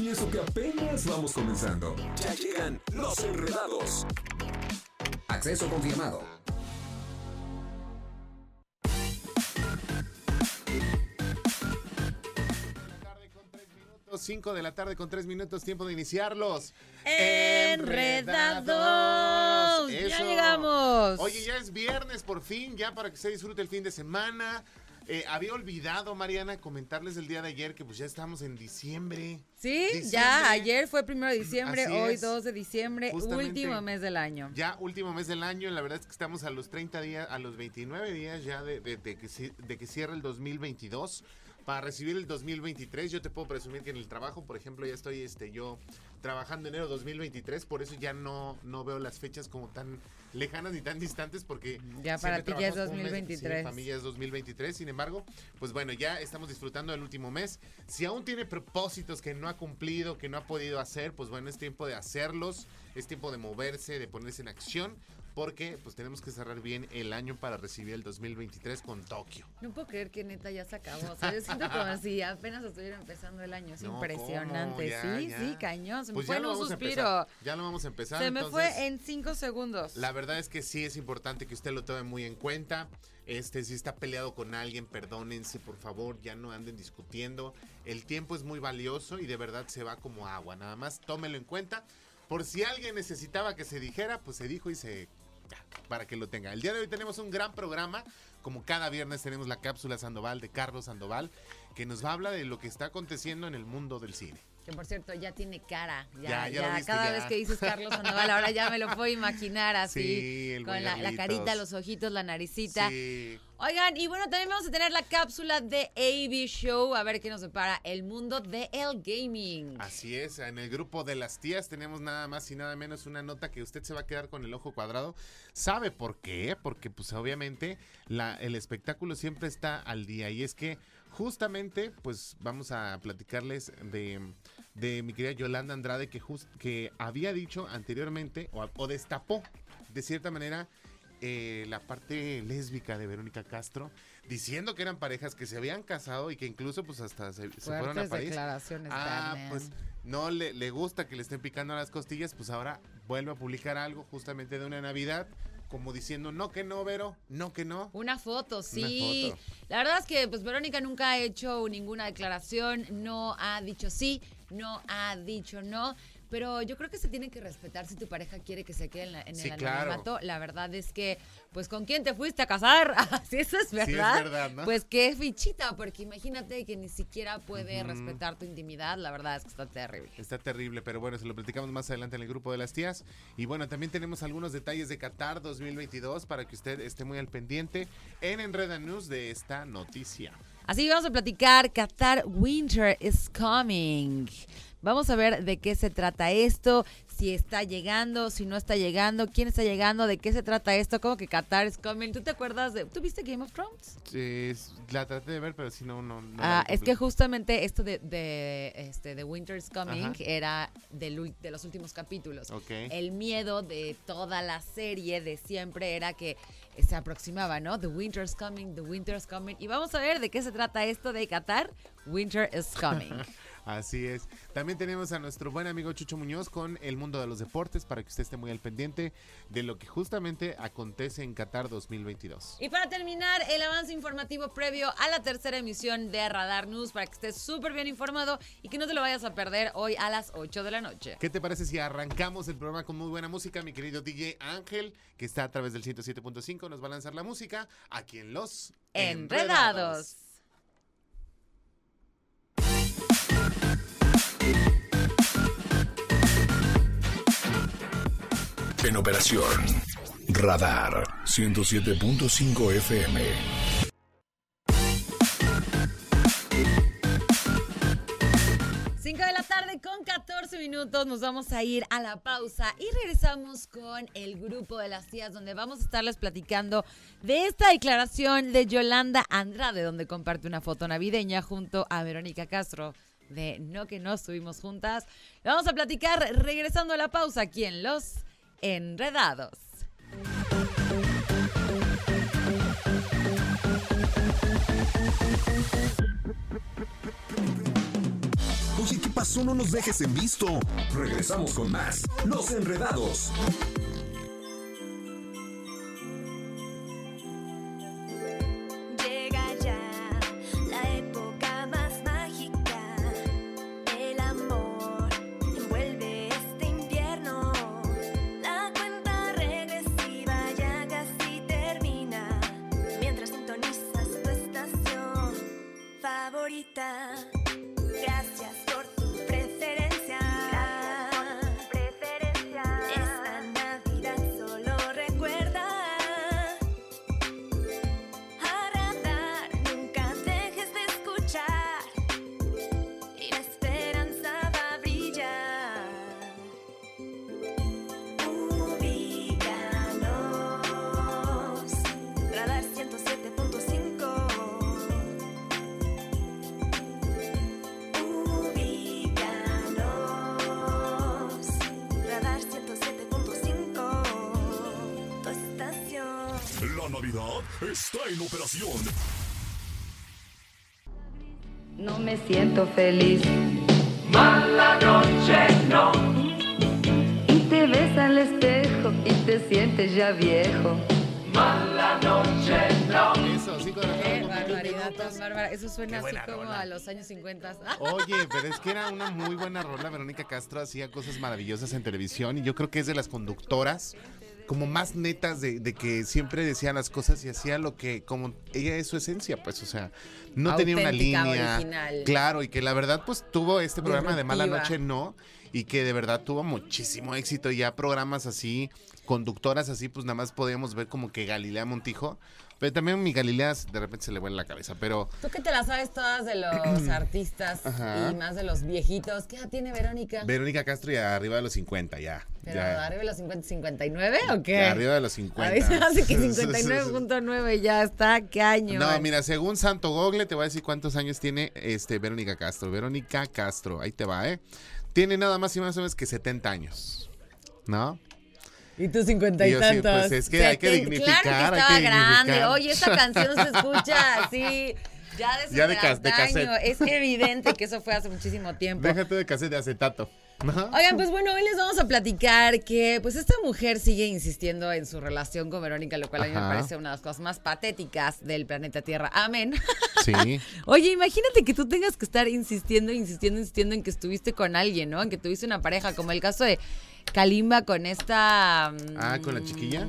Y eso que apenas vamos comenzando. Ya llegan los enredados. Acceso confirmado. 5 de la tarde con 3 minutos, tiempo de iniciarlos. Enredados. Ya llegamos. Oye, ya es viernes por fin, ya para que se disfrute el fin de semana. Eh, había olvidado, Mariana, comentarles el día de ayer que pues ya estamos en diciembre. Sí, Diciembre. ya ayer fue primero de diciembre, Así hoy es. 2 de diciembre, Justamente. último mes del año. Ya último mes del año, la verdad es que estamos a los 30 días, a los 29 días ya de, de- de que, de que cierre el 2022. Para recibir el 2023, yo te puedo presumir que en el trabajo, por ejemplo, ya estoy este, yo trabajando enero 2023, por eso ya no, no veo las fechas como tan lejanas ni tan distantes, porque Ya para ti ya es trabajamos un mes. 2023. Sí, para mí ya es 2023, sin embargo, pues bueno, ya estamos disfrutando del último mes. Si aún tiene propósitos que no ha cumplido, que no ha podido hacer, pues bueno, es tiempo de hacerlos, es tiempo de moverse, de ponerse en acción, porque pues tenemos que cerrar bien el año para recibir el 2023 con Tokio. No puedo creer que neta ya se acabó. O sea, yo siento como si apenas estuviera empezando el año. Es No, impresionante. sí, ya. sí, cañón. Se me Pues fue en lo un suspiro. Ya lo vamos a empezar. Se me entonces, fue en cinco segundos. La verdad es que sí es importante que usted lo tome muy en cuenta. Este, si está peleado con alguien, perdónense, por favor, ya no anden discutiendo. El tiempo es muy valioso y de verdad se va como agua. Nada más tómelo en cuenta. Por si alguien necesitaba que se dijera, pues se dijo y se para que lo tenga. El día de hoy tenemos un gran programa. Como cada viernes tenemos la cápsula Sandoval de Carlos Sandoval, que nos va a hablar de lo que está aconteciendo en el mundo del cine. Que por cierto, ya tiene cara. Ya, Ya, ya ya, lo viste, cada vez que dices Carlos Sandoval, ahora ya me lo puedo imaginar así. Sí, el con la, carita, los ojitos, la naricita. Sí. Oigan, y bueno, también vamos a tener la cápsula de AB Show, a ver qué nos separa el mundo de el gaming. Así es, en el grupo de las tías tenemos nada más y nada menos una nota que usted se va a quedar con el ojo cuadrado. ¿Sabe por qué? Porque pues obviamente la, el espectáculo siempre está al día y es que justamente pues vamos a platicarles de, de mi querida Yolanda Andrade que, just- que había dicho anteriormente o, o destapó de cierta manera eh, la parte lésbica de Verónica Castro diciendo que eran parejas que se habían casado y que incluso pues hasta se, se fueron a París. declaraciones, Ah, pues no le, le gusta que le estén picando las costillas, pues ahora vuelve a publicar algo justamente de una Navidad, como diciendo, no que no, Vero, no que no. Una foto, sí. foto. La verdad es que pues Verónica nunca ha hecho ninguna declaración, no ha dicho sí, no ha dicho no. Pero yo creo que se tiene que respetar si tu pareja quiere que se quede en, la- en Sí, el claro. anonimato. La verdad es que, pues, ¿con quién te fuiste a casar? si eso es Sí, es verdad. verdad, ¿no? Pues qué fichita, porque imagínate que ni siquiera puede respetar tu intimidad. La verdad es que está terrible. Está terrible, pero bueno, se lo platicamos más adelante en el grupo de las tías. Y bueno, también tenemos algunos detalles de Qatar 2022 para que usted esté muy al pendiente en Enreda News de esta noticia. Así que vamos a platicar Qatar Winter is coming. Vamos a ver de qué se trata esto, si está llegando, si no está llegando, quién está llegando, de qué se trata esto, cómo que Qatar is coming. ¿Tú te acuerdas de... ¿Tú viste Game of Thrones? Eh, la traté de ver, pero si no, no. Ah, es que justamente esto de, de, este, de Winter is coming Ajá. era del de los últimos capítulos. Ok. El miedo de toda la serie de siempre era que se aproximaba, ¿no? The Winter is coming, The Winter is coming. Y vamos a ver de qué se trata esto de Qatar. Winter is coming. Así es. También tenemos a nuestro buen amigo Chucho Muñoz con el mundo de los deportes para que usted esté muy al pendiente de lo que justamente acontece en Qatar 2022. Y para terminar, el avance informativo previo a la tercera emisión de Radar News para que estés súper bien informado y que no te lo vayas a perder hoy a las 8 de la noche. ¿Qué te parece si arrancamos el programa con muy buena música? Mi querido DJ Ángel, que está a través del 107.5, nos va a lanzar la música aquí en Los Enredados. En operación Radar 107.5 FM. Cinco de la tarde con 14 14 minutos nos vamos a ir a la pausa y regresamos con el grupo de las tías donde vamos a estarles platicando de esta declaración de Yolanda Andrade donde comparte una foto navideña junto a Verónica Castro de No que no estuvimos juntas. Vamos a platicar regresando a la pausa aquí en Los Enredados. Oye, ¿qué pasó? No nos dejes en visto. Regresamos con más. Los enredados. Está en operación. No me siento feliz. Mala noche no, Y te ves al espejo y te sientes ya viejo. mala noche no. Eso, Qué con 21 barbaridad tan bárbara. Eso suena Qué así como rola. a los años 50. Oye, pero es que era una muy buena rola. Verónica Castro hacía cosas maravillosas en televisión y yo creo que es de las conductoras como más netas de, de que siempre decía las cosas y hacía lo que, como ella es su esencia, pues, o sea, no tenía una Auténtica, línea. original. Claro, y que la verdad, pues, tuvo este programa de Mala. Noche No y que de verdad tuvo muchísimo éxito. Ya programas así, conductoras así, pues nada más podíamos ver como que Galilea Montijo. Pero también mi Galilea de repente se le vuela la cabeza, pero... Tú que te las sabes todas de los artistas Ajá. y más de los viejitos. ¿Qué edad tiene Verónica? Verónica Castro ya arriba de los 50, ya. ¿Pero ya. arriba de los 50, 59 o qué? Ya arriba de los A 50. mí se me hace que 59.9 ya está caño. No, mira, según Santo Google te voy a decir cuántos años tiene este Verónica Castro. Verónica Castro, ahí te va, ¿eh? Tiene nada más y más o menos que 70 años. ¿No? Y tú 50 y Y sí, tantos. pues, es que hay que dignificar, Claro que hay que estaba grande. Oye, esta canción se escucha así. Ya de, Ya de cas- de cassette. Es evidente que eso fue hace muchísimo tiempo. Déjate de cassette de acetato. ¿no? Oigan, pues bueno, hoy les vamos a platicar que pues esta mujer sigue insistiendo en su relación con Verónica, lo cual a mí me parece una de las cosas más patéticas del planeta Tierra. Amén. Sí. Oye, imagínate que tú tengas que estar insistiendo, insistiendo, insistiendo en que estuviste con alguien, ¿no? En que tuviste una pareja, como el caso de Kalimba con esta... mm, Ah, ¿con la chiquilla?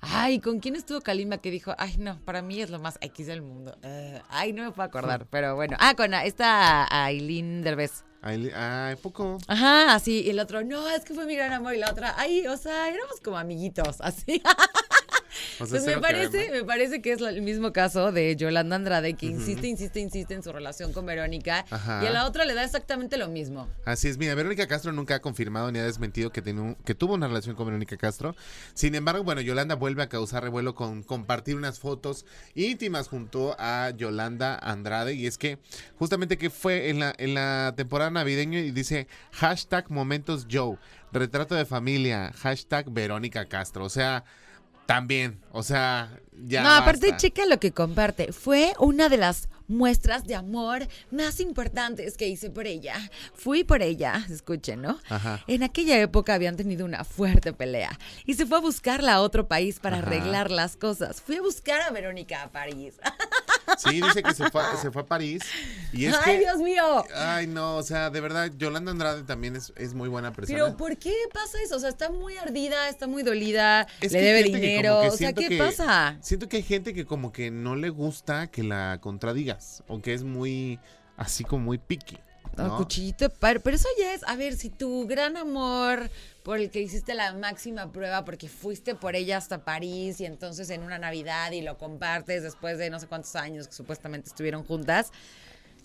Ay, ¿con quién estuvo Kalimba que dijo, ay, no, para mí es lo más X del mundo? Eh, ay, no me puedo acordar, pero bueno. Ah, con esta Aileen Derbez. Ay, ay, poco. Ajá, así, y el otro, no, es que fue mi gran amor, y la otra, ay, o sea, éramos como amiguitos, así. O sea, Pues me parece, me parece que es el mismo caso de Yolanda Andrade, que insiste, insiste, insiste en su relación con Verónica, Ajá. y a la otra le da exactamente lo mismo. Así es, mira, Verónica Castro nunca ha confirmado ni ha desmentido que tuvo una relación con Verónica Castro. Sin embargo, bueno, Yolanda vuelve a causar revuelo con compartir unas fotos íntimas junto a Yolanda Andrade. Y es que justamente que fue en la, en la temporada navideña y dice hashtag momentos Joe, retrato de familia, hashtag Verónica Castro. O sea, también, o sea, ya. no, aparte, checa lo que comparte. Fue una de las muestras de amor más importantes que hice por ella. Fui por ella, escuchen, ¿no? Ajá. En aquella época habían tenido una fuerte pelea y se fue a buscarla a otro país para Ajá. arreglar las cosas. Fui a buscar a Verónica a París. Sí, dice que se fue, se fue a París. Y es ¡Ay, que, Dios mío! Ay, no, o sea, de verdad, Yolanda Andrade también es, es muy buena persona. Pero ¿por qué pasa eso? O sea, está muy ardida, está muy dolida, Es le que debe que dinero. que O sea, ¿qué pasa? Siento que hay gente que como que no le gusta que la contradigas, o que es muy, así como muy picky. No, ¿no? cuchillito de par. Pero eso ya es, a ver, si tu gran amor por el que hiciste la máxima prueba porque fuiste por ella hasta París y entonces en una Navidad y lo compartes después de no sé cuántos años que supuestamente estuvieron juntas,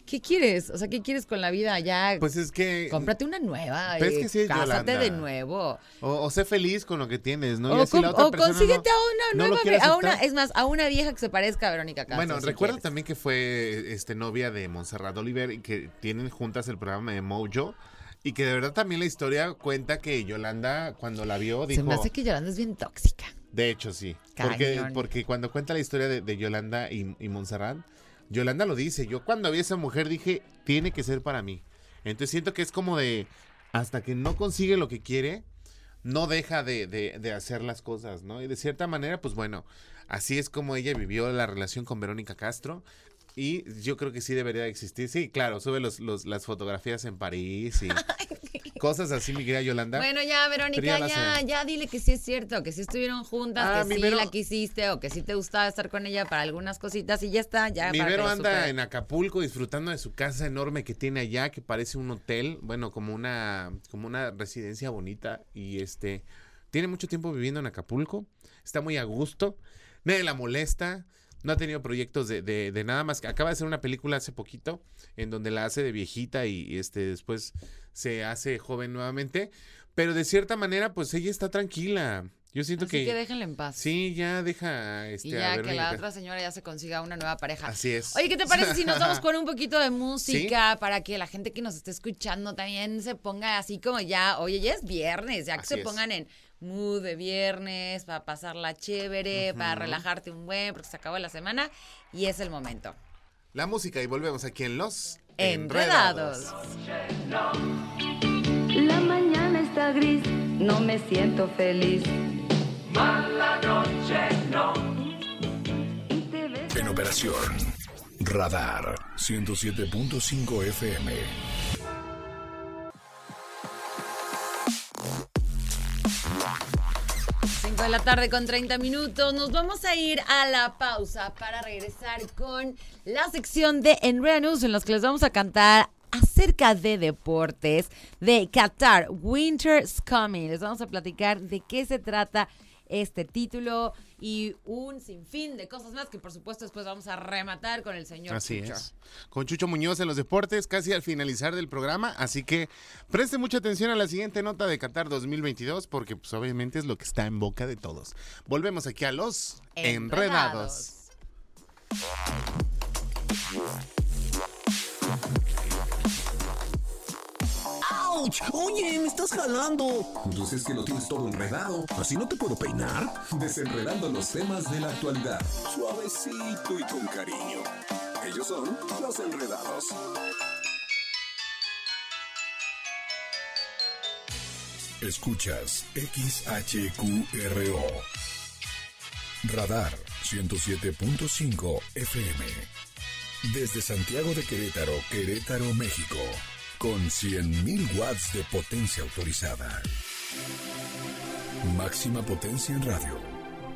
¿Qué quieres? O sea, ¿qué quieres con la vida? Ya, Pues es que. cómprate una nueva. Pero es eh, que sí es cásate Yolanda. de nuevo. O, o sé feliz con lo que tienes, ¿no? Y O, así la com- otra o persona consíguete no- a una no nueva, quiere a una, es más, a una vieja que se parezca a Verónica Castro. Bueno, si recuerda quieres. también que fue este novia de Montserrat Oliver y que tienen juntas el programa de Mojo. Y que de verdad también la historia cuenta que Yolanda, cuando la vio, Se dijo. me hace que Yolanda es bien tóxica. De hecho, sí. Porque, porque cuando cuenta la historia de, de Yolanda y, y Montserrat, Yolanda lo dice. Yo cuando vi a esa mujer dije, tiene que ser para mí. Entonces siento que es como de, hasta que no consigue lo que quiere, no deja de, de- de hacer las cosas, ¿no? Y de cierta manera, pues bueno, así es como ella vivió la relación con Verónica Castro. Y yo creo que sí debería de existir. Sí, claro, sube los, los- las fotografías en París y cosas así, mi querida Yolanda. Bueno, ya, Verónica, ya ya, dile que sí es cierto, que sí estuvieron juntas, Ah, que sí Vero- la quisiste o que sí te gustaba estar con ella para algunas cositas y ya está, ya. Mi Vero anda en Acapulco disfrutando de su casa enorme que tiene allá, que parece un hotel, bueno, como una, como una residencia bonita. Y este, tiene mucho tiempo viviendo en Acapulco, está muy a gusto, nadie la molesta, no ha tenido proyectos de, de- de nada más. Acaba de hacer una película hace poquito, en donde la hace de viejita y, y, este después se hace joven nuevamente. Pero de cierta manera, pues ella está tranquila. Yo siento Así que, que, déjenla en paz. sí, ya deja este, y a ya que la otra señora ya se consiga una nueva pareja. Así es. Oye, ¿qué te parece si nos vamos con un poquito de música para que la gente que nos esté escuchando también se ponga así como ya, oye, ya es viernes, ya que Así se es. pongan en mood de viernes, para pasarla chévere, para relajarte un buen, porque se acabó la semana y es el momento. La música y volvemos aquí en Los Enredados. La mañana está gris, no me siento feliz. Mala noche no. En operación Radar 107.5 FM. 5 de la tarde con 30 minutos. Nos vamos a ir a la pausa para regresar con la sección de Enreda News en los que les vamos a cantar acerca de deportes de Qatar. Winter's Coming. Les vamos a platicar de qué se trata este título y un sinfín de cosas más que por supuesto después vamos a rematar con el señor Así Chucho. es. Con Chucho Muñoz en los deportes, casi al finalizar del programa. Así que preste mucha atención a la siguiente nota de Qatar 2022, porque pues obviamente es lo que está en boca de todos. Volvemos aquí a los enredados. Oye, me estás jalando. Pues es que lo tienes todo enredado. ¿Así no te puedo peinar? Desenredando los temas de la actualidad. Suavecito y con cariño. Ellos son los enredados. Escuchas XHQRO. Radar 107.5 FM. Desde Santiago de Querétaro, Querétaro, México. Con 100.000 watts de potencia autorizada. Máxima potencia en radio.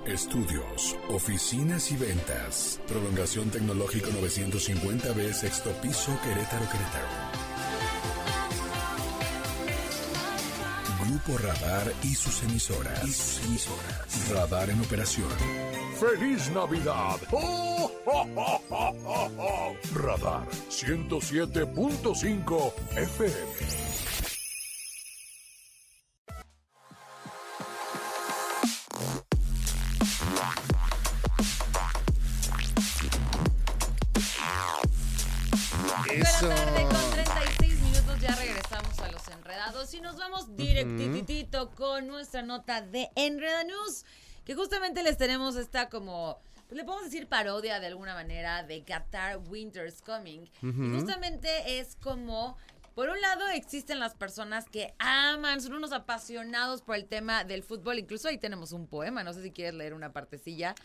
Estudios, oficinas y ventas. Prolongación tecnológico 950B, sexto piso, Querétaro, Querétaro. Grupo Radar y sus emisoras. Y sus emisoras. Radar en operación. ¡Feliz Navidad! ¡Oh, oh, oh, oh, oh, oh! Radar 107.5 FM. Eso. de la tarde con 36 minutos ya regresamos a los enredados y nos vamos directitito con nuestra nota de Enreda News, que justamente les tenemos esta como, pues le podemos decir parodia de alguna manera de Qatar Winter's Coming. Y justamente es como... Por un lado existen las personas que aman, son unos apasionados por el tema del fútbol. Incluso ahí tenemos un poema, no sé si quieres leer una partecilla,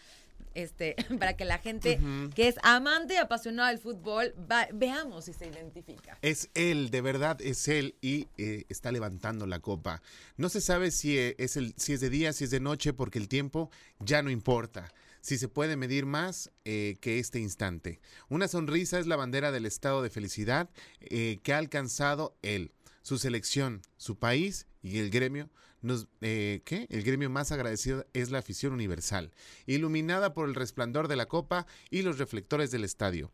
este, para que la gente que es amante y apasionada del fútbol va- veamos si se identifica. Es él, de verdad es él y eh, está levantando la copa. No se sabe si eh, es, el, si es de día, si es de noche, porque el tiempo ya no importa. Si se puede medir más eh, que este instante. Una sonrisa es la bandera del estado de felicidad eh, que ha alcanzado él, su selección, su país y el gremio. Eh, ¿Qué? El gremio más agradecido es la afición universal, iluminada por el resplandor de la copa y los reflectores del estadio.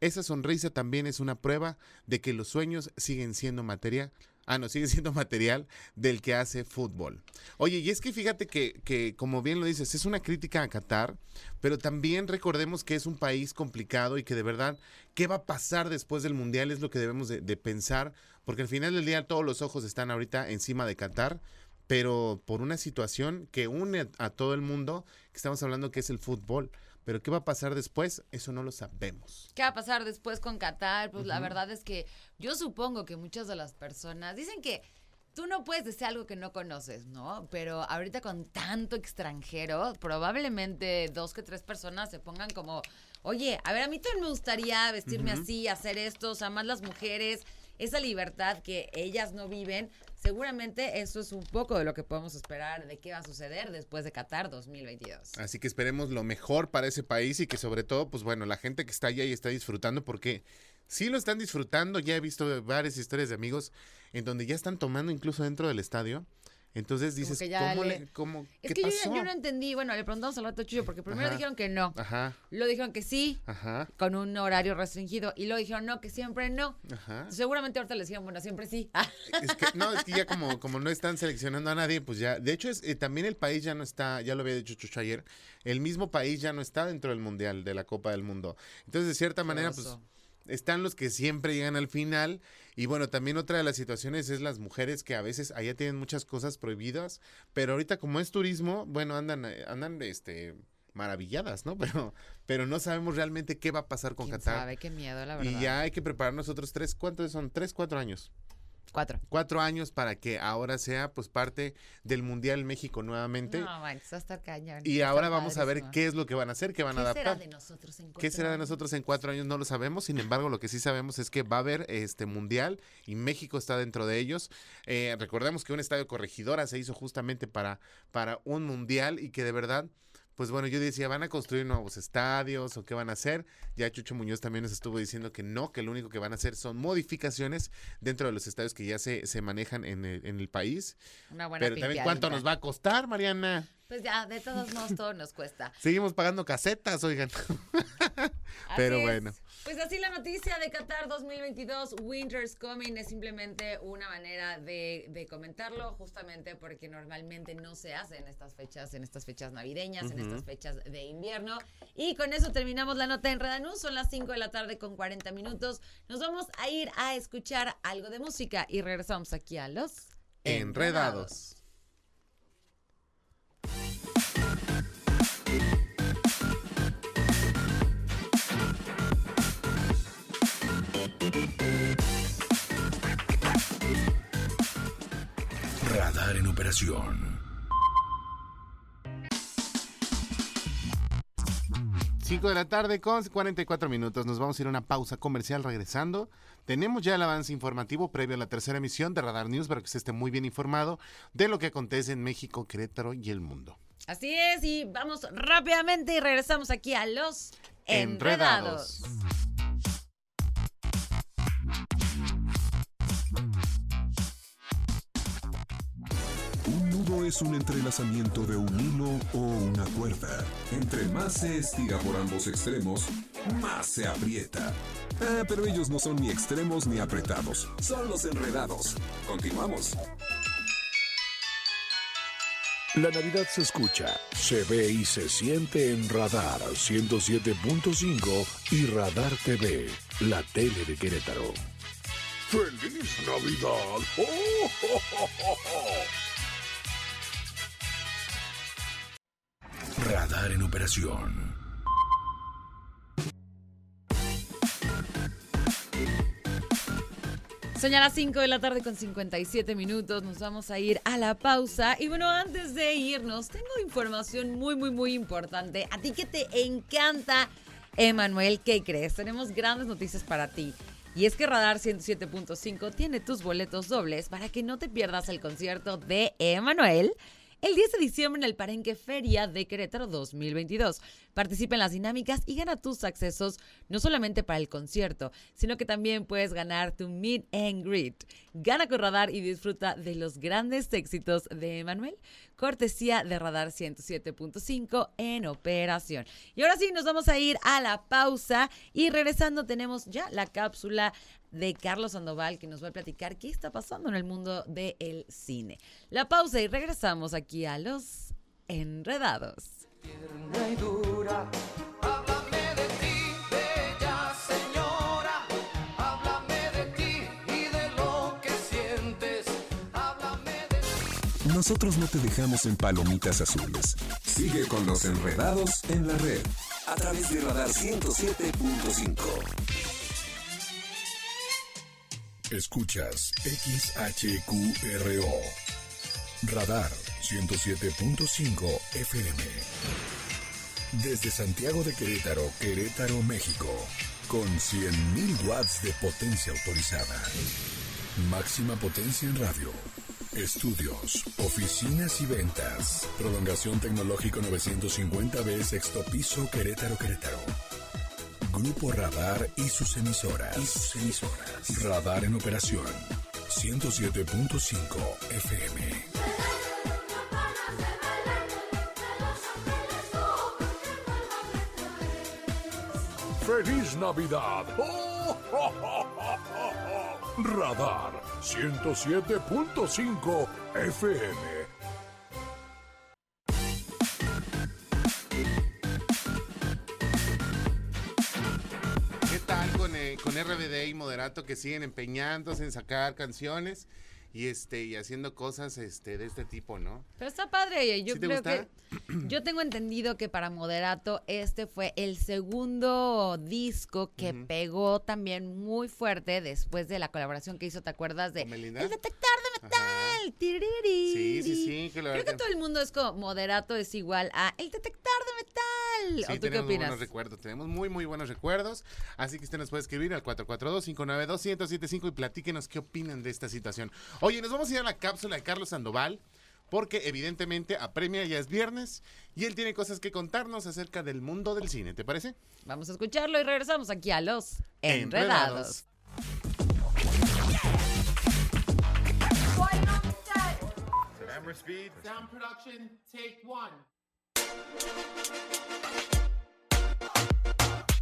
esa sonrisa también es una prueba de que los sueños siguen siendo materia. Ah, no, sigue siendo material del que hace fútbol. Oye, y es que fíjate que, que, como bien lo dices, es una crítica a Qatar, pero también recordemos que es un país complicado y que de verdad, ¿qué va a pasar después del Mundial? Es lo que debemos de, pensar, porque al final del día todos los ojos están ahorita encima de Qatar, pero por una situación que une a todo el mundo, que estamos hablando que es el fútbol. Pero ¿qué va a pasar después? Eso no lo sabemos. ¿Qué va a pasar después con Qatar? Pues la verdad es que yo supongo que muchas de las personas dicen que tú no puedes decir algo que no conoces, ¿no? Pero ahorita con tanto extranjero, probablemente dos que tres personas se pongan como, oye, a ver, a mí también me gustaría vestirme así, hacer esto, o sea, más las mujeres, esa libertad que ellas no viven. Seguramente eso es un poco de lo que podemos esperar de qué va a suceder después de Qatar 2022. Así que esperemos lo mejor para ese país y que sobre todo, pues bueno, la gente que está allá y está disfrutando, porque sí lo están disfrutando. Ya he visto varias historias de amigos en donde ya están tomando incluso dentro del estadio. Entonces dices, que ya ¿cómo le- le, cómo, Es qué que yo, pasó? yo no entendí, bueno, le preguntamos al rato Chuyo, porque primero Ajá. dijeron que no, Ajá, luego dijeron que sí, ajá, con un horario restringido, y luego dijeron no, que siempre no. ajá. Seguramente ahorita les dijeron, bueno, siempre sí. Es que, no, es que ya como, como no están seleccionando a nadie, pues ya. De hecho, es, eh, también el país ya no está, ya lo había dicho Chucho ayer, el mismo país ya no está dentro del Mundial, de la Copa del Mundo. Entonces, de cierta manera, pues. Están los que siempre llegan al final. Y bueno, también otra de las situaciones es las mujeres que a veces allá tienen muchas cosas prohibidas, pero ahorita como es turismo, bueno, andan, eh, andan, este maravilladas, ¿no? Pero, pero no sabemos realmente qué va a pasar con ¿Quién Qatar. sabe? Qué miedo, la verdad. Y ya hay que preparar nosotros tres, ¿cuántos son? Tres, cuatro años Cuatro. cuatro años para que ahora sea pues parte del Mundial México nuevamente. No, man, eso va a estar cañón. y a ahora vamos a ver qué es lo que van a hacer, qué van a ¿Qué será adaptar. de nosotros en ¿Qué cuatro será de nosotros en cuatro años? No lo sabemos. Sin embargo, lo que sí sabemos es que va a haber este mundial y México está dentro de ellos. Eh, recordemos que un estadio corregidora se hizo justamente para, para un mundial y que de verdad, pues bueno, yo decía, ¿van a construir nuevos estadios o qué van a hacer? Ya Chucho Muñoz también nos estuvo diciendo que no, que lo único que van a hacer son modificaciones dentro de los estadios que ya se, se manejan en el, en el país. Una buena Pero también, ¿cuánto nos va a costar, Mariana? Pues ya, de todos modos, todo nos cuesta. Seguimos pagando casetas, oigan. Pero Así es. bueno. Pues así la noticia de Qatar 2022, Winter's Coming, es simplemente una manera de, de comentarlo, justamente porque normalmente no se hace en estas fechas, en estas fechas navideñas, en estas fechas de invierno. Y con eso terminamos la nota en Redanú, son las 5 de la tarde con 40 minutos. Nos vamos a ir a escuchar algo de música y regresamos aquí a los Enredados. Radar en operación. 5 de la tarde con 44 minutos. Nos vamos a ir a una pausa comercial regresando. Tenemos ya el avance informativo previo a la tercera emisión de Radar News para que usted esté muy bien informado de lo que acontece en México, Querétaro y el mundo. Así es, y vamos rápidamente y regresamos aquí a los Enredados. Es un entrelazamiento de un hilo o una cuerda. Entre más se estira por ambos extremos, más se aprieta. Ah, pero ellos no son ni extremos ni apretados. Son los enredados. Continuamos. La Navidad se escucha, se ve y se siente en Radar 107.5 y Radar TV, la tele de Querétaro. ¡Feliz Navidad! ¡Oh, oh, oh, Radar en operación. Son ya las 5 de la tarde con 57 minutos. Nos vamos a ir a la pausa. Y bueno, antes de irnos, tengo información muy, muy, muy importante. A ti que te encanta, Emanuel, ¿qué crees? Tenemos grandes noticias para ti. Y es que Radar 107.5 tiene tus boletos dobles para que no te pierdas el concierto de Emanuel el 10 de diciembre en el Parenque Feria de Querétaro 2022. Participa en las dinámicas y gana tus accesos no solamente para el concierto, sino que también puedes ganar tu meet and greet. Gana con Radar y disfruta de los grandes éxitos de Emanuel, cortesía de Radar 107.5 en operación. Y ahora sí, nos vamos a ir a la pausa y regresando tenemos ya la cápsula de Carlos Sandoval que nos va a platicar qué está pasando en el mundo del cine. La pausa y regresamos aquí a los enredados. Tierna y dura. Háblame de ti, bella señora. Háblame de ti y de lo que sientes. Háblame de ti. Nosotros no te dejamos en palomitas azules. Sigue con los enredados en la red a través de Radar 107.5. Escuchas XHQRO. Radar 107.5 FM. Desde Santiago de Querétaro, Querétaro, México. Con 100.000 watts de potencia autorizada. Máxima potencia en radio. Estudios, oficinas y ventas. Prolongación tecnológico 950B, sexto piso, Querétaro, Querétaro. Grupo Radar y sus emisoras. Y sus emisoras. Radar en operación. 107.5 FM. ¡Feliz Navidad! Radar 107.5 FM. Que siguen empeñándose en sacar canciones y este y haciendo cosas este de este tipo, ¿no? Pero está padre, yo ¿Sí te creo gusta? que yo tengo entendido que para Moderato este fue el segundo disco que pegó también muy fuerte después de la colaboración que hizo, ¿te acuerdas de. El detector de metal? Tiririri. Sí, sí, sí, que la Creo que todo el mundo es como Moderato es igual a El detector de metal. Sí, ¿O tú qué tenemos muy opinas? buenos recuerdos, tenemos muy, muy buenos recuerdos. Así que usted nos puede escribir al 442-592-1075 y platíquenos qué opinan de esta situación. Oye, nos vamos a ir a la cápsula de Carlos Sandoval, porque evidentemente apremia ya es viernes y él tiene cosas que contarnos acerca del mundo del cine, ¿te parece? Vamos a escucharlo y regresamos aquí a los Enredados. Camera speed. Sound production, take one.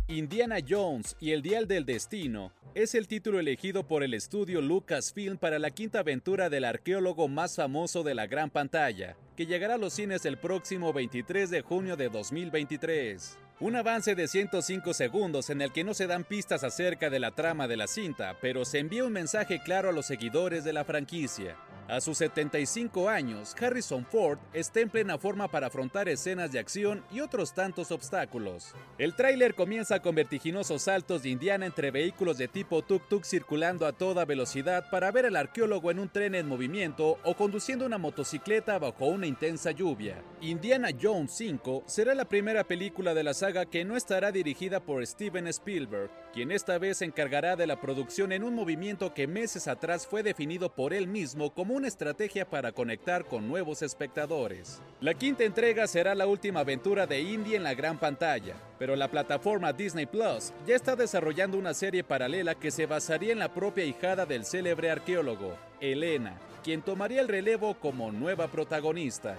Indiana Jones y el Dial del Destino es el título elegido por el estudio Lucasfilm para la quinta aventura del arqueólogo más famoso de la gran pantalla, que llegará a los cines el próximo 23 de junio de 2023. Un avance de 105 segundos en el que no se dan pistas acerca de la trama de la cinta, pero se envía un mensaje claro a los seguidores de la franquicia. A sus 75 años, Harrison Ford está en plena forma para afrontar escenas de acción y otros tantos obstáculos. El tráiler comienza con vertiginosos saltos de Indiana entre vehículos de tipo tuk-tuk circulando a toda velocidad para ver al arqueólogo en un tren en movimiento o conduciendo una motocicleta bajo una intensa lluvia. Indiana Jones 5 será la primera película de la saga que no estará dirigida por Steven Spielberg, quien esta vez se encargará de la producción en un movimiento que meses atrás fue definido por él mismo como una estrategia para conectar con nuevos espectadores. La quinta entrega será la última aventura de Indy en la gran pantalla, pero la plataforma Disney Plus ya está desarrollando una serie paralela que se basaría en la propia hijada del célebre arqueólogo, Elena, quien tomaría el relevo como nueva protagonista.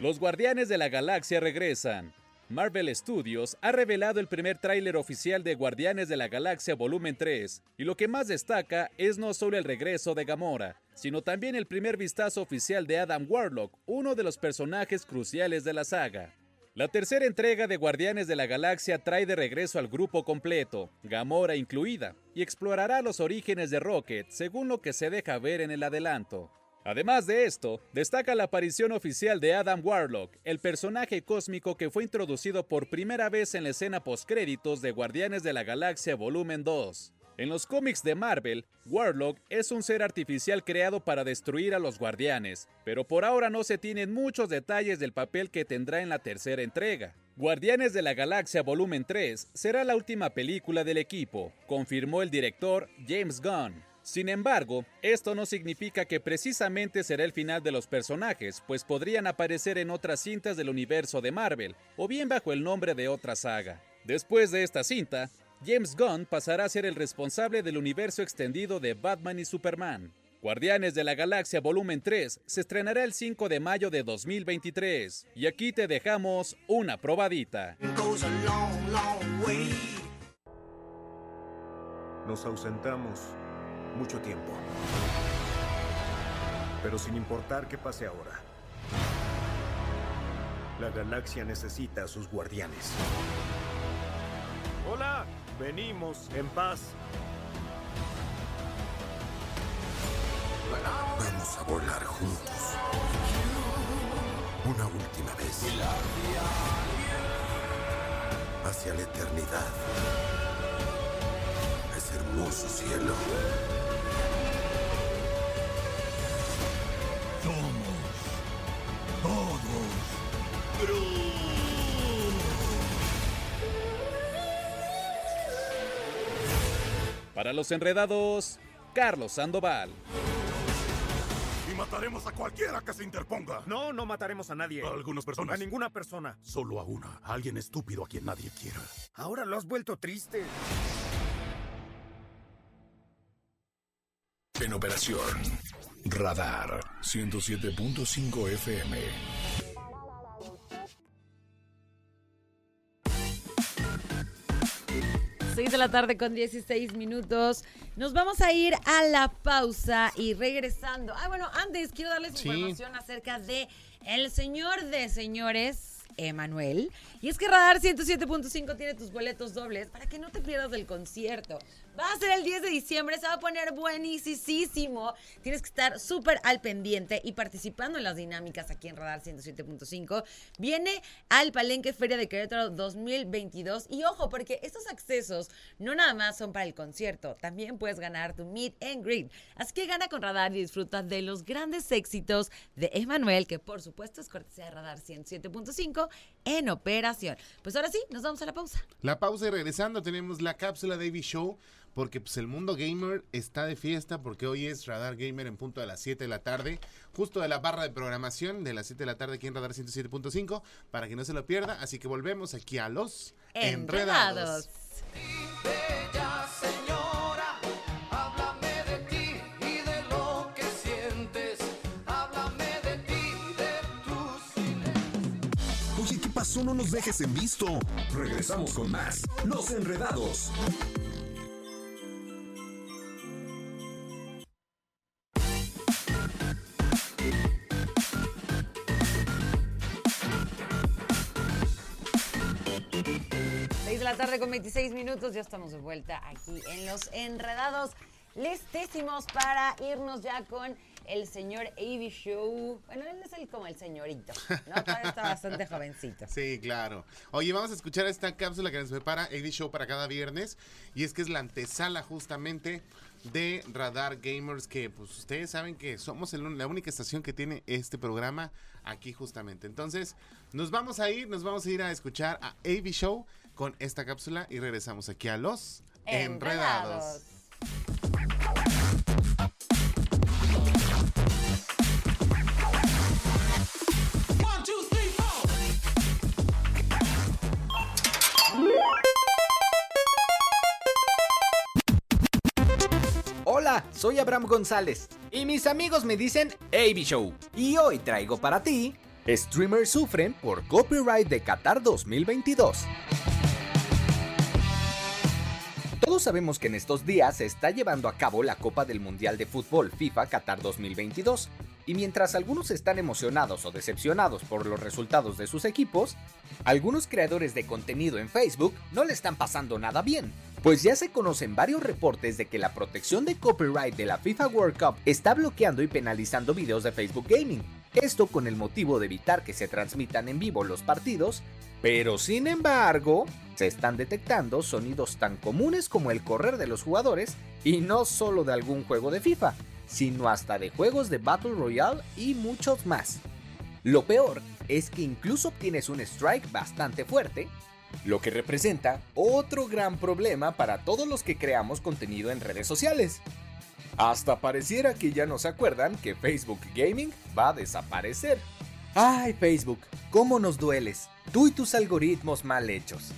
Los Guardianes de la Galaxia regresan. Marvel Studios ha revelado el primer tráiler oficial de Guardianes de la Galaxia Volumen 3, y lo que más destaca es no solo el regreso de Gamora, sino también el primer vistazo oficial de Adam Warlock, uno de los personajes cruciales de la saga. La tercera entrega de Guardianes de la Galaxia trae de regreso al grupo completo, Gamora incluida, y explorará los orígenes de Rocket, según lo que se deja ver en el adelanto. Además de esto, destaca la aparición oficial de Adam Warlock, el personaje cósmico que fue introducido por primera vez en la escena postcréditos de Guardianes de la Galaxia Volumen 2. En los cómics de Marvel, Warlock es un ser artificial creado para destruir a los guardianes, pero por ahora no se tienen muchos detalles del papel que tendrá en la tercera entrega. Guardianes de la Galaxia Volumen 3 será la última película del equipo, confirmó el director James Gunn. Sin embargo, esto no significa que precisamente será el final de los personajes, pues podrían aparecer en otras cintas del universo de Marvel, o bien bajo el nombre de otra saga. Después de esta cinta, James Gunn pasará a ser el responsable del universo extendido de Batman y Superman. Guardianes de la Galaxia Volumen 3 se estrenará el 5 de mayo de 2023. Y aquí te dejamos una probadita. Nos ausentamos mucho tiempo. Pero sin importar qué pase ahora, la galaxia necesita a sus guardianes. Hola, venimos en paz. Vamos a volar juntos. Una última vez. Hacia la eternidad. Ese hermoso cielo. Somos todos Para los enredados, Carlos Sandoval. Y mataremos a cualquiera que se interponga. No, no mataremos a nadie. A algunas personas. A ninguna persona. Solo a una. A alguien estúpido a quien nadie quiera. Ahora lo has vuelto triste. En operación. Radar 107.5 FM. Seis de la tarde con 16 minutos. Nos vamos a ir a la pausa y regresando. Ah, bueno, antes quiero darles Sí. información acerca de el señor de señores, Emanuel. Y es que Radar 107.5 tiene tus boletos dobles para que no te pierdas del concierto. Va a ser el 10 de diciembre, se va a poner buenísimo. Tienes que estar súper al pendiente y participando en las dinámicas aquí en Radar 107.5. Viene al Palenque Feria de Querétaro 2022. Y ojo, porque estos accesos no nada más son para el concierto, también puedes ganar tu meet and greet. Así que gana con Radar y disfruta de los grandes éxitos de Emanuel, que por supuesto es cortesía de Radar 107.5 en operación. Pues ahora sí, nos vamos a la pausa. La pausa y regresando tenemos la cápsula Davy Show. Porque pues el mundo gamer está de fiesta porque hoy es Radar Gamer en punto de las 7 de la tarde, justo de la barra de programación de las 7 de la tarde aquí en Radar 107.5 para que no se lo pierda. Así que volvemos aquí a los Enredados. enredados. Bella señora, háblame de ti y de lo que sientes. Háblame de ti y de tus silencios. Oye, ¿qué pasó? No nos dejes en visto. Regresamos con más. Los enredados. 26 minutos, ya estamos de vuelta aquí en Los Enredados. Listísimos para irnos ya con el señor Avi Show. Bueno, él es el, como el señorito, ¿no? Está bastante jovencito. Sí, claro. Oye, vamos a escuchar esta cápsula que nos prepara AV Show para cada viernes. Y es que es la antesala justamente de Radar Gamers, que pues ustedes saben que somos la única estación que tiene este programa aquí justamente. Entonces, nos vamos a ir, nos vamos a ir a escuchar a AV Show con esta cápsula y regresamos aquí a los Enredados. One, two, three, four. Hola, soy Abraham González y mis amigos me dicen AB Show. Y hoy traigo para ti Streamers sufren por copyright de Qatar 2022. Sabemos que en estos días se está llevando a cabo la Copa del Mundial de Fútbol FIFA Qatar 2022, y mientras algunos están emocionados o decepcionados por los resultados de sus equipos, algunos creadores de contenido en Facebook no le están pasando nada bien, pues ya se conocen varios reportes de que la protección de copyright de la FIFA World Cup está bloqueando y penalizando videos de Facebook Gaming. Esto con el motivo de evitar que se transmitan en vivo los partidos, pero sin embargo, se están detectando sonidos tan comunes como el correr de los jugadores y no solo de algún juego de FIFA, sino hasta de juegos de Battle Royale y muchos más. Lo peor es que incluso obtienes un strike bastante fuerte, lo que representa otro gran problema para todos los que creamos contenido en redes sociales. Hasta pareciera que ya no se acuerdan que Facebook Gaming va a desaparecer. Ay, Facebook, ¿cómo nos dueles? Tú y tus algoritmos mal hechos.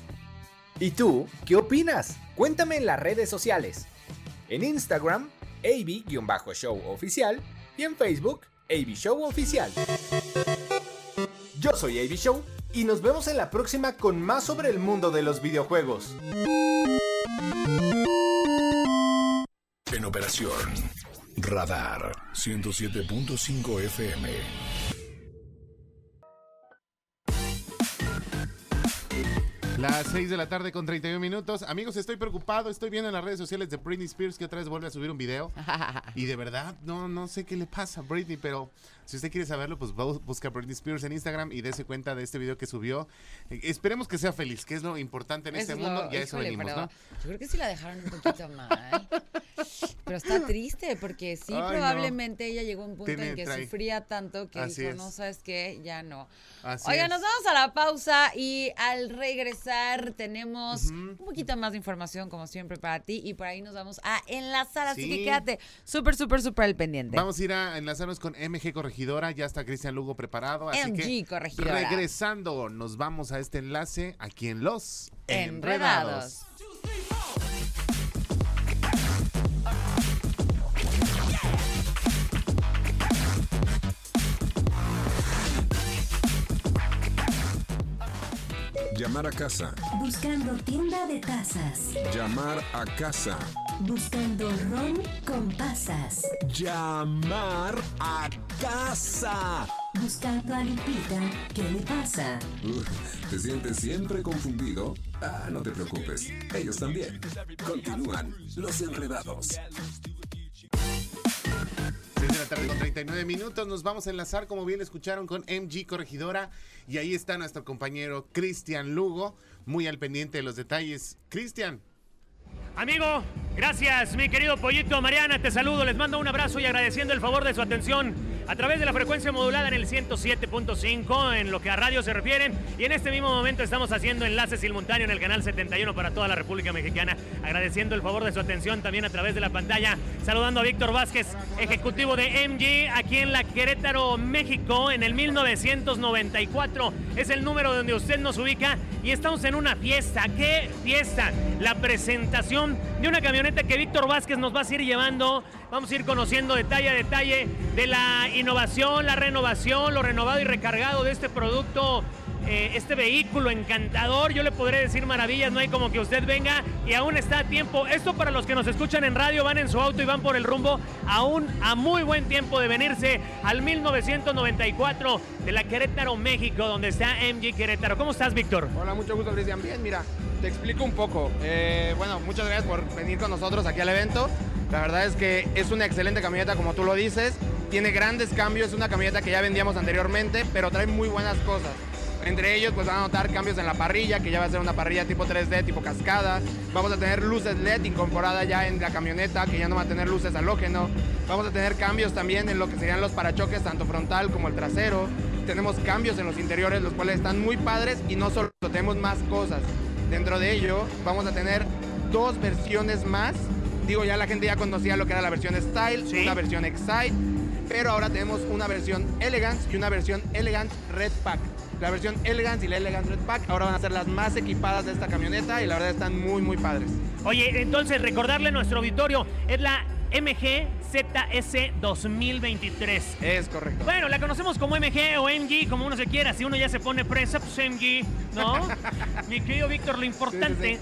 ¿Y tú, qué opinas? Cuéntame en las redes sociales. En Instagram, AB-Show Oficial y en Facebook, AB Show Oficial. Yo soy AB Show y nos vemos en la próxima con más sobre el mundo de los videojuegos. En operación Radar 107.5 FM. Las 6 de la tarde con 31 minutos. Amigos, estoy preocupado. Estoy viendo en las redes sociales de Britney Spears que otra vez vuelve a subir un video. Y de verdad, no, no sé qué le pasa a Britney, pero si usted quiere saberlo, pues bu- busca Britney Spears en Instagram y dése cuenta de este video que subió. Eh, esperemos que sea feliz, que es lo importante en este es mundo. lo- y a eso venimos, ¿no? Yo creo que sí la dejaron un poquito mal. Pero está triste porque sí, Ay, no. probablemente ella llegó a un punto Tiene- en que trae- sufría tanto que Así dijo, es. no sabes qué, ya no. Así Oiga, es. nos vamos a la pausa y al regresar tenemos un poquito más de información como siempre para ti y por ahí nos vamos a enlazar, así Sí. que quédate súper, súper, súper al pendiente. Vamos a ir a enlazarnos con MG Corregidora. Ya está Cristian Lugo preparado. Así que MG Corregidora. regresando, nos vamos a este enlace aquí en Los Enredados. Llamar a casa. Buscando tienda de tazas. Llamar a casa. Buscando ron con pasas. Llamar a casa. Buscando a Lupita. ¿Qué le pasa? ¿Te sientes siempre confundido? Ah, no te preocupes. Ellos también. Continúan los enredados. 6 de la tarde con 39 minutos. Nos vamos a enlazar, como bien escucharon, con MG Corregidora. Y ahí está nuestro compañero Cristian Lugo, muy al pendiente de los detalles. Cristian. Amigo, gracias, mi querido Pollito Mariana, te saludo, les mando un abrazo y agradeciendo el favor de su atención a través de la frecuencia modulada en el 107.5 en lo que a radio se refiere y en este mismo momento estamos haciendo enlace simultáneo en el canal 71 para toda la República Mexicana, agradeciendo el favor de su atención también a través de la pantalla, saludando a Víctor Vázquez, ejecutivo de MG aquí en la Querétaro, México, en el 1994, es el número donde usted nos ubica y estamos en una fiesta, ¿qué fiesta? La presentación de una camioneta que Víctor Vázquez nos va a ir llevando. Vamos a ir conociendo detalle a detalle de la innovación, la renovación, lo renovado y recargado de este producto, eh, este vehículo encantador. Yo le podré decir maravillas, no hay como que usted venga y aún está a tiempo. Esto para los que nos escuchan en radio, van en su auto y van por el rumbo, aún a muy buen tiempo de venirse al 1994 de la Querétaro, México, donde está MG Querétaro. ¿Cómo estás, Víctor? Hola, mucho gusto, Cristian. Bien, mira, te explico un poco. Eh, bueno, muchas gracias por venir con nosotros aquí al evento. La verdad es que es una excelente camioneta, como tú lo dices. Tiene grandes cambios, es una camioneta que ya vendíamos anteriormente, pero trae muy buenas cosas. Entre ellos, pues van a notar cambios en la parrilla, que ya va a ser una parrilla tipo 3D, tipo cascada. Vamos a tener luces LED incorporadas ya en la camioneta, que ya no va a tener luces halógeno. Vamos a tener cambios también en lo que serían los parachoques, tanto frontal como el trasero. Tenemos cambios en los interiores, los cuales están muy padres y no solo tenemos más cosas. Dentro de ello, vamos a tener dos versiones más. Digo, ya la gente ya conocía lo que era la versión Style, una versión Excite, pero ahora tenemos una versión Elegance y una versión Elegance Red Pack. La versión Elegance y la Elegance Red Pack ahora van a ser las más equipadas de esta camioneta y la verdad están muy, muy padres. Oye, entonces recordarle a nuestro auditorio, es la MG ZS 2023. Es correcto. Bueno, la conocemos como MG o MG, como uno se quiera. Si uno ya se pone presa, pues MG, ¿no? Mi querido Víctor, lo importante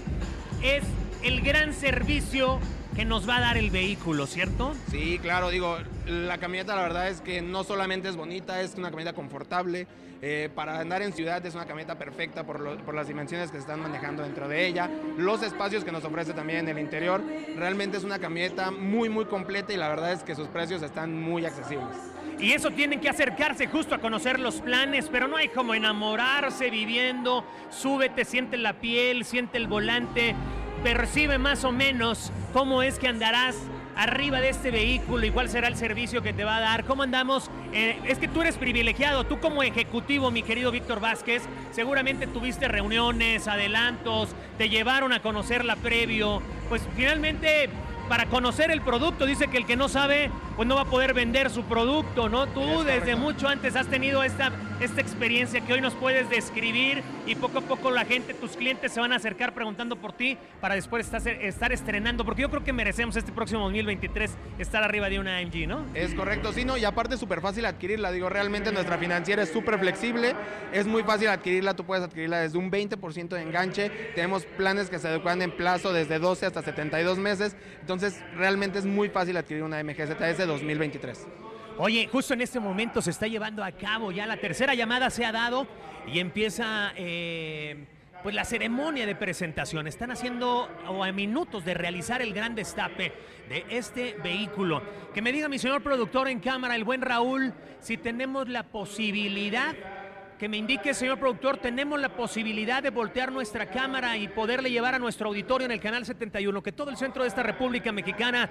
es el gran servicio que nos va a dar el vehículo, ¿cierto? Sí, claro, digo, la camioneta la verdad es que no solamente es bonita, es una camioneta confortable. eh, para andar en ciudad es una camioneta perfecta por, por las dimensiones que se están manejando dentro de ella, los espacios que nos ofrece también en el interior. Realmente es una camioneta muy, muy completa y la verdad es que sus precios están muy accesibles. Y eso tienen que acercarse justo a conocer los planes, pero no hay como enamorarse viviendo. Súbete, siente la piel, siente el volante, percibe más o menos cómo es que andarás arriba de este vehículo y cuál será el servicio que te va a dar. ¿Cómo andamos? Eh, es que tú eres privilegiado, tú como ejecutivo, mi querido Víctor Vázquez, seguramente tuviste reuniones, adelantos, te llevaron a conocerla previo. Pues finalmente para conocer el producto. Dice que el que no sabe, pues no va a poder vender su producto, ¿no? Tú desde mucho antes has tenido esta, esta experiencia que hoy nos puedes describir y poco a poco la gente, tus clientes se van a acercar preguntando por ti para después estar, estar estrenando, porque yo creo que merecemos este próximo 2023 estar arriba de una AMG, ¿no? Es correcto, sí, no, y aparte es súper fácil adquirirla. Digo, realmente nuestra financiera es súper flexible, es muy fácil adquirirla, tú puedes adquirirla desde un 20% de enganche. Tenemos planes que se adecuan en plazo desde 12 hasta 72 meses, entonces realmente es muy fácil adquirir una MGZS 2023. Oye, justo en este momento se está llevando a cabo ya la tercera llamada se ha dado y empieza eh, pues la ceremonia de presentación. Están haciendo o a minutos de realizar el gran destape de este vehículo. Que me diga mi señor productor en cámara, el buen Raúl, si tenemos la posibilidad que me indique, señor productor, tenemos la posibilidad de voltear nuestra cámara y poderle llevar a nuestro auditorio en el canal 71, que todo el centro de esta República Mexicana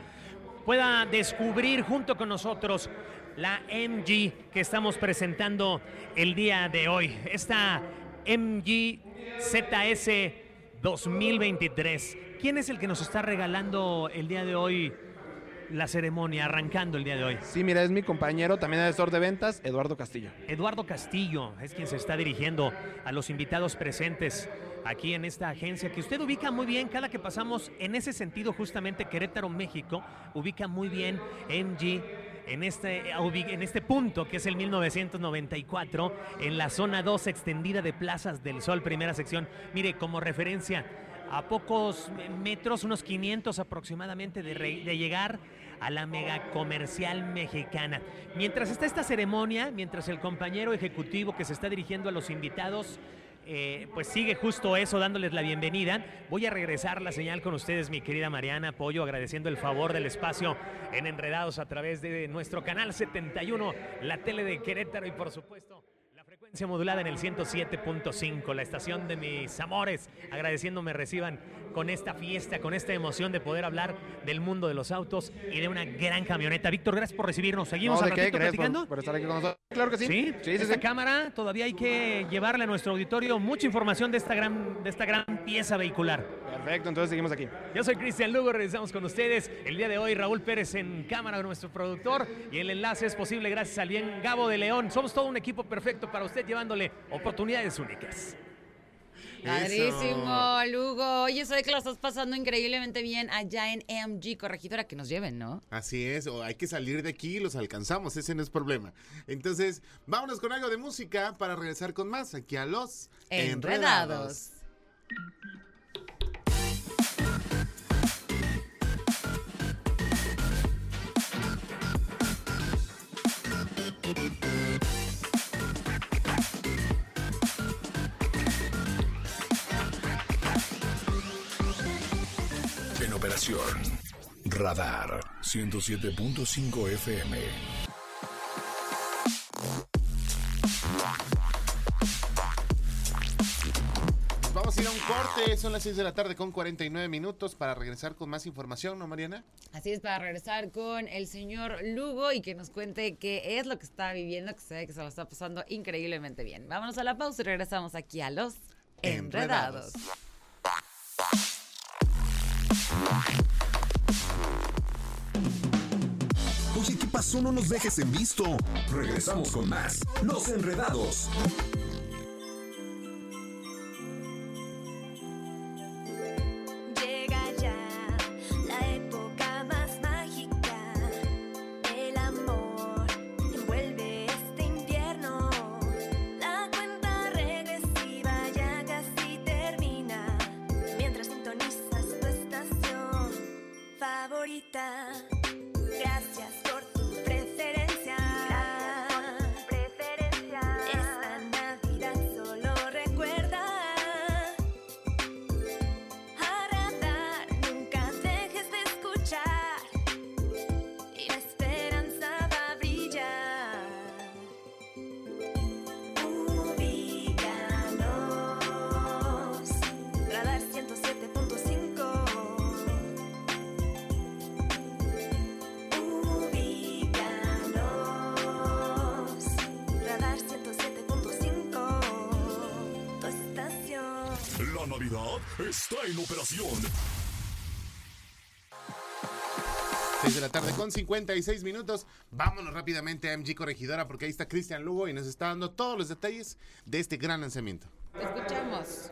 pueda descubrir junto con nosotros la MG que estamos presentando el día de hoy. Esta MG ZS 2023. ¿Quién es el que nos está regalando el día de hoy la ceremonia, arrancando el día de hoy? Sí, mira, es mi compañero, también asesor de ventas, Eduardo Castillo. Eduardo Castillo es quien se está dirigiendo a los invitados presentes aquí en esta agencia que usted ubica muy bien cada que pasamos en ese sentido justamente Querétaro, México, ubica muy bien MG en este, en este punto que es el 1994 en la zona 2 extendida de Plazas del Sol, primera sección. Mire, como referencia, a pocos metros, unos 500 aproximadamente de, de llegar a la mega comercial mexicana. Mientras está esta ceremonia, mientras el compañero ejecutivo que se está dirigiendo a los invitados eh, pues sigue justo eso, dándoles la bienvenida. Voy a regresar la señal con ustedes, mi querida Mariana Pollo, agradeciendo el favor del espacio en Enredados a través de nuestro canal 71, la tele de Querétaro y por supuesto la frecuencia modulada en el 107.5, la estación de mis amores, agradeciendo me reciban con esta fiesta, con esta emoción de poder hablar del mundo de los autos y de una gran camioneta. Víctor, gracias por recibirnos. ¿Seguimos No, al ratito por- platicando? por estar aquí con nosotros. Claro que sí. ¿Sí? Sí, sí, Esta sí. cámara todavía hay que llevarle a nuestro auditorio mucha información de esta gran, de esta gran pieza vehicular. Perfecto, entonces seguimos aquí. Yo soy Cristian Lugo, regresamos con ustedes. El día de hoy, Raúl Pérez en cámara, nuestro productor. Y el enlace es posible gracias al bien Gabo de León. Somos todo un equipo perfecto para usted, llevándole oportunidades únicas. Padrísimo, Lugo. Oye, sé que lo estás pasando increíblemente bien allá en MG Corregidora, que nos lleven, ¿no? Así es, o hay que salir de aquí y los alcanzamos, ese no es problema. Entonces, vámonos con algo de música para regresar con más aquí a los Enredados. En Radar 107.5 FM. Vamos a ir a un corte, son las 6 de la tarde con 49 minutos para regresar con más información, ¿no, Mariana? Así es, para regresar con el señor Lugo y que nos cuente qué es lo que está viviendo, que se ve que se lo está pasando increíblemente bien. Vámonos a la pausa y regresamos aquí a los Enredados. Pasó? No nos dejes en visto. Regresamos con más. Los enredados. Está en operación. 6 de la tarde con 56 minutos. Vámonos rápidamente a MG Corregidora porque ahí está Cristian Lugo y nos está dando todos los detalles de este gran lanzamiento. Te escuchamos.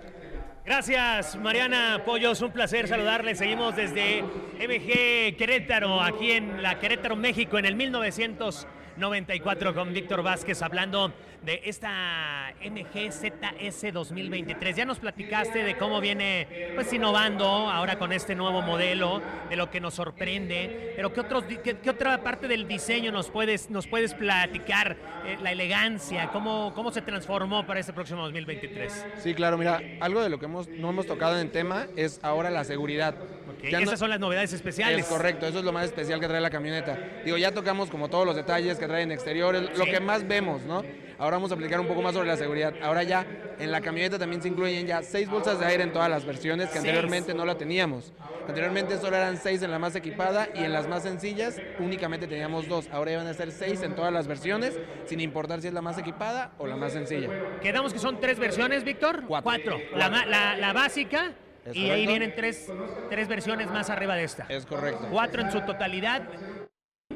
Gracias, Mariana Pollos. Un placer saludarles. Seguimos desde MG Querétaro, aquí en la Querétaro, México, en el 1994, con Víctor Vázquez hablando de esta MGZS 2023. Ya nos platicaste de cómo viene pues innovando ahora con este nuevo modelo, de lo que nos sorprende, pero ¿qué, otros, qué, qué otra parte del diseño nos puedes, nos puedes platicar? Eh, la elegancia, cómo, cómo se transformó para este próximo 2023. Sí, claro, mira, algo de lo que hemos, no hemos tocado en el tema es ahora la seguridad. Ok, Esas son las novedades especiales. Es correcto, eso es lo más especial que trae la camioneta. Digo, ya tocamos como todos los detalles que traen exteriores, lo que más vemos, ¿no? Ahora vamos a aplicar un poco más sobre la seguridad. Ahora ya en la camioneta también se incluyen ya seis bolsas de aire en todas las versiones que anteriormente no la teníamos. Anteriormente solo eran seis en la más equipada y en las más sencillas únicamente teníamos dos. Ahora ya van a ser seis en todas las versiones, sin importar si es la más equipada o la más sencilla. Quedamos que son tres versiones, Víctor. Cuatro. La, ma- la- la básica y ahí vienen tres, tres versiones más arriba de esta. Es correcto. Cuatro en su totalidad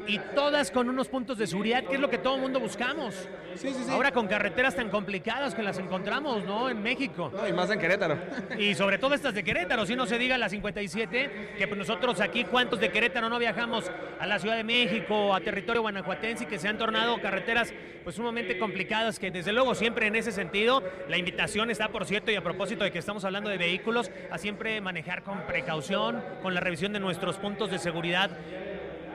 y todas con unos puntos de seguridad, que es lo que todo el mundo buscamos. Sí, sí, sí. Ahora con carreteras tan complicadas que las encontramos, ¿no? En México. No, y más en Querétaro. Y sobre todo estas de Querétaro, si no se diga la 57, que pues nosotros aquí, ¿cuántos de Querétaro no viajamos a la Ciudad de México, a territorio guanajuatense y que se han tornado carreteras pues sumamente complicadas, que desde luego siempre en ese sentido, la invitación está, por cierto, y a propósito de que estamos hablando de vehículos, a siempre manejar con precaución, con la revisión de nuestros puntos de seguridad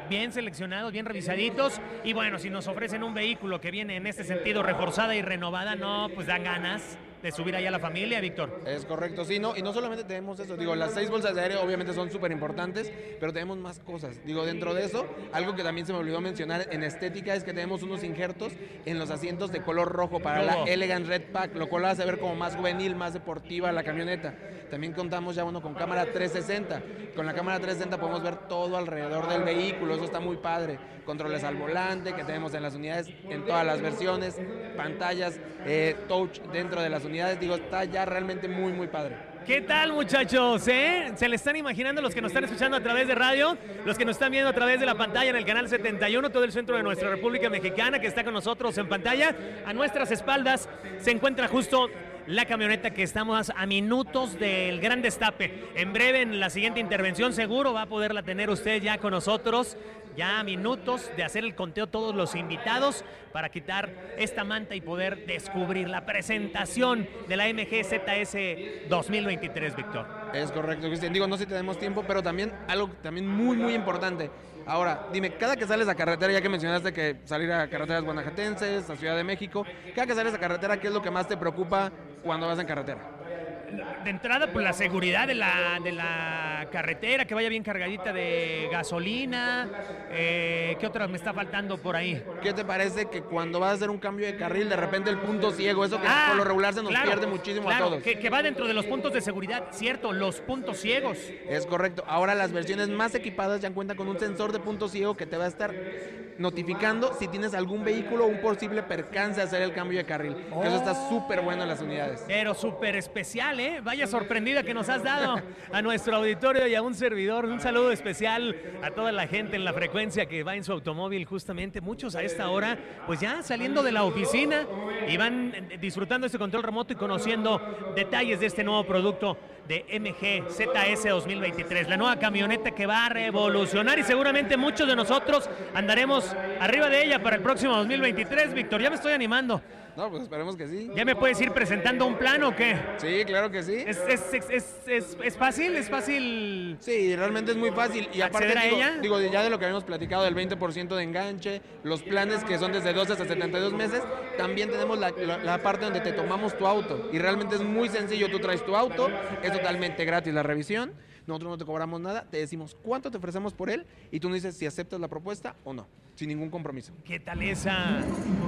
bien seleccionados, bien revisaditos. Y bueno, si nos ofrecen un vehículo que viene en este sentido reforzada y renovada, no, pues dan ganas de subir allá a la familia, Víctor. Es correcto, sí, no, y no solamente tenemos eso, digo, las seis bolsas de aire obviamente son súper importantes, pero tenemos más cosas. Digo, dentro de eso, algo que también se me olvidó mencionar en estética es que tenemos unos injertos en los asientos de color rojo para la. Elegant Red Pack, lo cual hace ver como más juvenil, más deportiva la camioneta. También contamos ya uno con cámara 360. Con la cámara 360 podemos ver todo alrededor del vehículo, eso está muy padre. Controles al volante que tenemos en las unidades, en todas las versiones, pantallas, eh, touch dentro de las unidades, digo, está ya realmente muy, muy padre. ¿Qué tal, muchachos? eh? ¿Se le están imaginando los que nos están escuchando a través de radio? Los que nos están viendo a través de la pantalla en el canal 71, todo el centro de nuestra República Mexicana que está con nosotros en pantalla. A nuestras espaldas se encuentra justo la camioneta que estamos a minutos del gran destape. En breve, en la siguiente intervención, seguro va a poderla tener usted ya con nosotros. Ya a minutos de hacer el conteo todos los invitados para quitar esta manta y poder descubrir la presentación de la MGZS 2023, Víctor. Es correcto, Cristian. Digo, no sé si tenemos tiempo, pero también algo también muy, muy importante. Ahora, dime, cada que sales a carretera, ya que mencionaste que salir a carreteras guanajuatenses, a Ciudad de México, cada que sales a carretera, ¿qué es lo que más te preocupa cuando vas en carretera? De entrada, pues la seguridad de la, de la carretera, que vaya bien cargadita de gasolina. Eh, ¿Qué otra me está faltando por ahí? ¿Qué te parece que cuando vas a hacer un cambio de carril, de repente el punto ciego, eso que Ah, por lo regular se nos claro, pierde muchísimo claro, a todos? Que, que va dentro de los puntos de seguridad, cierto, los puntos ciegos. Es correcto. Ahora las versiones más equipadas ya cuentan con un sensor de punto ciego que te va a estar notificando si tienes algún vehículo o un posible percance a hacer el cambio de carril. Eso está súper bueno en las unidades. Pero súper especial, ¿eh? Vaya sorprendida que nos has dado a nuestro auditorio y a un servidor. Un saludo especial a toda la gente en la frecuencia que va en su automóvil justamente. Muchos a esta hora, pues ya saliendo de la oficina y van disfrutando este control remoto y conociendo detalles de este nuevo producto de MG ZS 2023. La nueva camioneta que va a revolucionar y seguramente muchos de nosotros andaremos arriba de ella para el próximo 2023. Víctor, ya me estoy animando. No, pues esperemos que sí. ¿Ya me puedes ir presentando un plan o qué? Sí, claro que sí. ¿Es, es, es, es, es- fácil? ¿Es fácil? Sí, realmente es muy fácil. Y aparte, ¿Acceder a digo, ella? digo, ya de lo que habíamos platicado del 20% de enganche, los planes que son desde 12 hasta 72 meses, también tenemos la, la- la parte donde te tomamos tu auto. Y realmente es muy sencillo. Tú traes tu auto, es totalmente gratis la revisión. Nosotros no te cobramos nada, te decimos cuánto te ofrecemos por él y tú nos dices si aceptas la propuesta o no, sin ningún compromiso. ¿Qué tal esa?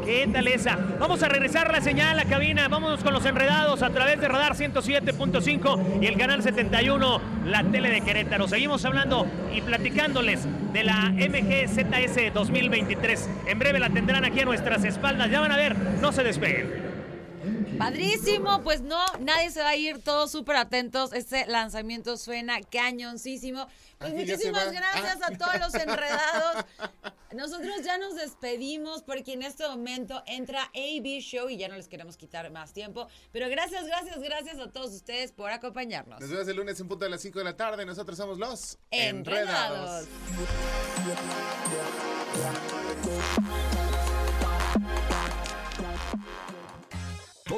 ¿Qué tal esa? Vamos a regresar la señal a la cabina. Vámonos con los enredados a través de Radar 107.5 y el canal 71, la tele de Querétaro. Seguimos hablando y platicándoles de la MGZS 2023. En breve la tendrán aquí a nuestras espaldas. Ya van a ver, no se despeguen. Padrísimo, pues no, nadie se va a ir, todos súper atentos. Este lanzamiento suena cañoncísimo. Pues ya se muchísimas gracias Ah. a todos los enredados. Nosotros ya nos despedimos porque en este momento entra AB Show y ya no les queremos quitar más tiempo. Pero gracias, gracias, gracias a todos ustedes por acompañarnos. Nos vemos el lunes en punto de las 5 de la tarde. Nosotros somos los Enredados.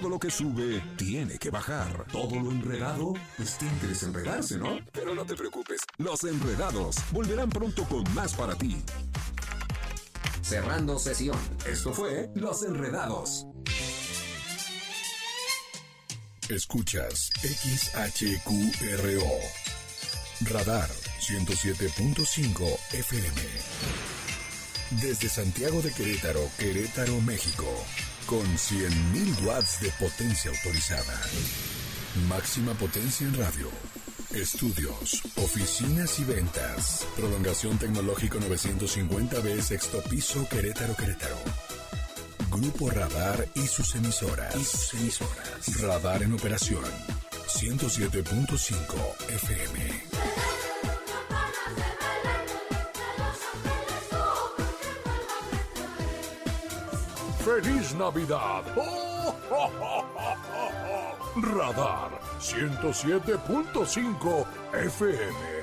Todo lo que sube tiene que bajar. Todo lo enredado, pues tiene que desenredarse, ¿no? Pero no te preocupes, los enredados volverán pronto con más para ti. Cerrando sesión. Esto fue Los Enredados. Escuchas XHQRO. Radar 107.5 FM. Desde Santiago de Querétaro, Querétaro, México. Con 100.000 watts de potencia autorizada. Máxima potencia en radio. Estudios, oficinas y ventas. Prolongación tecnológico 950B, sexto piso, Querétaro, Querétaro. Grupo Radar y sus emisoras. Y sus emisoras. Radar en operación. 107.5 FM. ¡Feliz Navidad! Radar 107.5 FM.